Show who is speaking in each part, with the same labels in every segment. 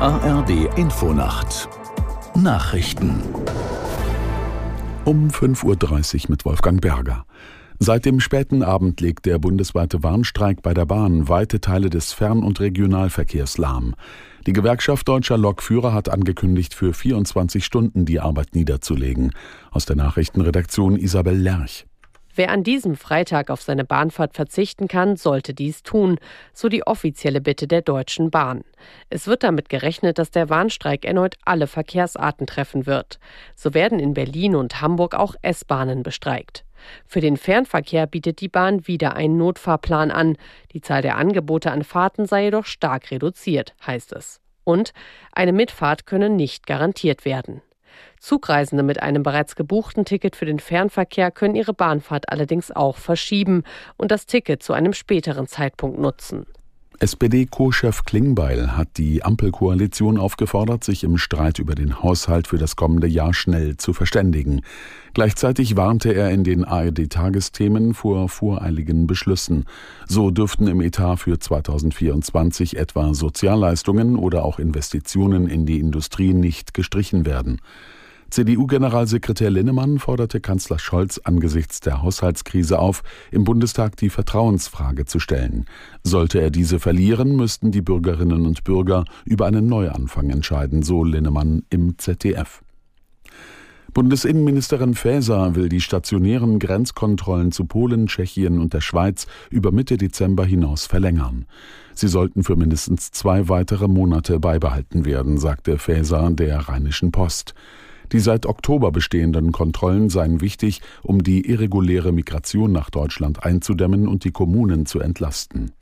Speaker 1: ARD Infonacht Nachrichten
Speaker 2: um 5.30 Uhr mit Wolfgang Berger. Seit dem späten Abend legt der bundesweite Warnstreik bei der Bahn weite Teile des Fern- und Regionalverkehrs lahm. Die Gewerkschaft Deutscher Lokführer hat angekündigt, für 24 Stunden die Arbeit niederzulegen. Aus der Nachrichtenredaktion Isabel Lerch.
Speaker 3: Wer an diesem Freitag auf seine Bahnfahrt verzichten kann, sollte dies tun, so die offizielle Bitte der Deutschen Bahn. Es wird damit gerechnet, dass der Warnstreik erneut alle Verkehrsarten treffen wird. So werden in Berlin und Hamburg auch S-Bahnen bestreikt. Für den Fernverkehr bietet die Bahn wieder einen Notfahrplan an. Die Zahl der Angebote an Fahrten sei jedoch stark reduziert, heißt es. Und eine Mitfahrt könne nicht garantiert werden. Zugreisende mit einem bereits gebuchten Ticket für den Fernverkehr können ihre Bahnfahrt allerdings auch verschieben und das Ticket zu einem späteren Zeitpunkt nutzen.
Speaker 2: SPD-Co-Chef Klingbeil hat die Ampelkoalition aufgefordert, sich im Streit über den Haushalt für das kommende Jahr schnell zu verständigen. Gleichzeitig warnte er in den ARD-Tagesthemen vor voreiligen Beschlüssen. So dürften im Etat für 2024 etwa Sozialleistungen oder auch Investitionen in die Industrie nicht gestrichen werden. CDU-Generalsekretär Linnemann forderte Kanzler Scholz angesichts der Haushaltskrise auf, im Bundestag die Vertrauensfrage zu stellen. Sollte er diese verlieren, müssten die Bürgerinnen und Bürger über einen Neuanfang entscheiden, so Linnemann im ZDF. Bundesinnenministerin Faeser will die stationären Grenzkontrollen zu Polen, Tschechien und der Schweiz über Mitte Dezember hinaus verlängern. Sie sollten für mindestens zwei weitere Monate beibehalten werden, sagte Faeser der Rheinischen Post. Die seit Oktober bestehenden Kontrollen seien wichtig, um die irreguläre Migration nach Deutschland einzudämmen und die Kommunen zu entlasten.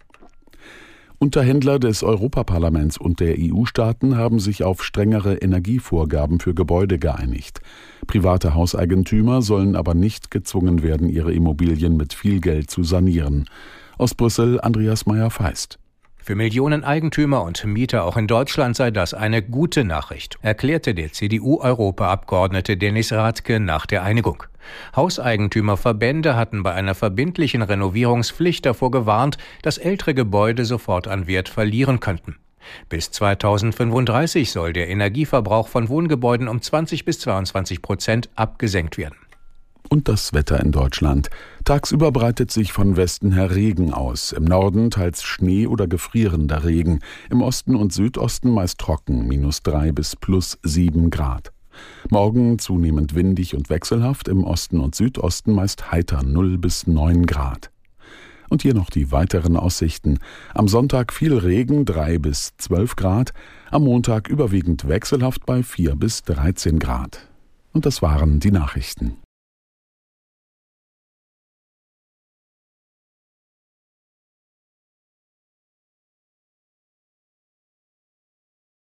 Speaker 2: Unterhändler des Europaparlaments und der EU-Staaten haben sich auf strengere Energievorgaben für Gebäude geeinigt. Private Hauseigentümer sollen aber nicht gezwungen werden, ihre Immobilien mit viel Geld zu sanieren. Aus Brüssel Andreas Meyer-Feist.
Speaker 4: Für Millionen Eigentümer und Mieter auch in Deutschland sei das eine gute Nachricht, erklärte der CDU-Europaabgeordnete Dennis Rathke nach der Einigung. Hauseigentümerverbände hatten bei einer verbindlichen Renovierungspflicht davor gewarnt, dass ältere Gebäude sofort an Wert verlieren könnten. Bis 2035 soll der Energieverbrauch von Wohngebäuden um 20 bis 22 Prozent abgesenkt werden
Speaker 2: und das Wetter in Deutschland. Tagsüber breitet sich von Westen her Regen aus, im Norden teils Schnee oder gefrierender Regen, im Osten und Südosten meist trocken, minus drei bis plus sieben Grad. Morgen zunehmend windig und wechselhaft, im Osten und Südosten meist heiter null bis neun Grad. Und hier noch die weiteren Aussichten. Am Sonntag viel Regen, drei bis zwölf Grad, am Montag überwiegend wechselhaft bei vier bis dreizehn Grad. Und das waren die Nachrichten.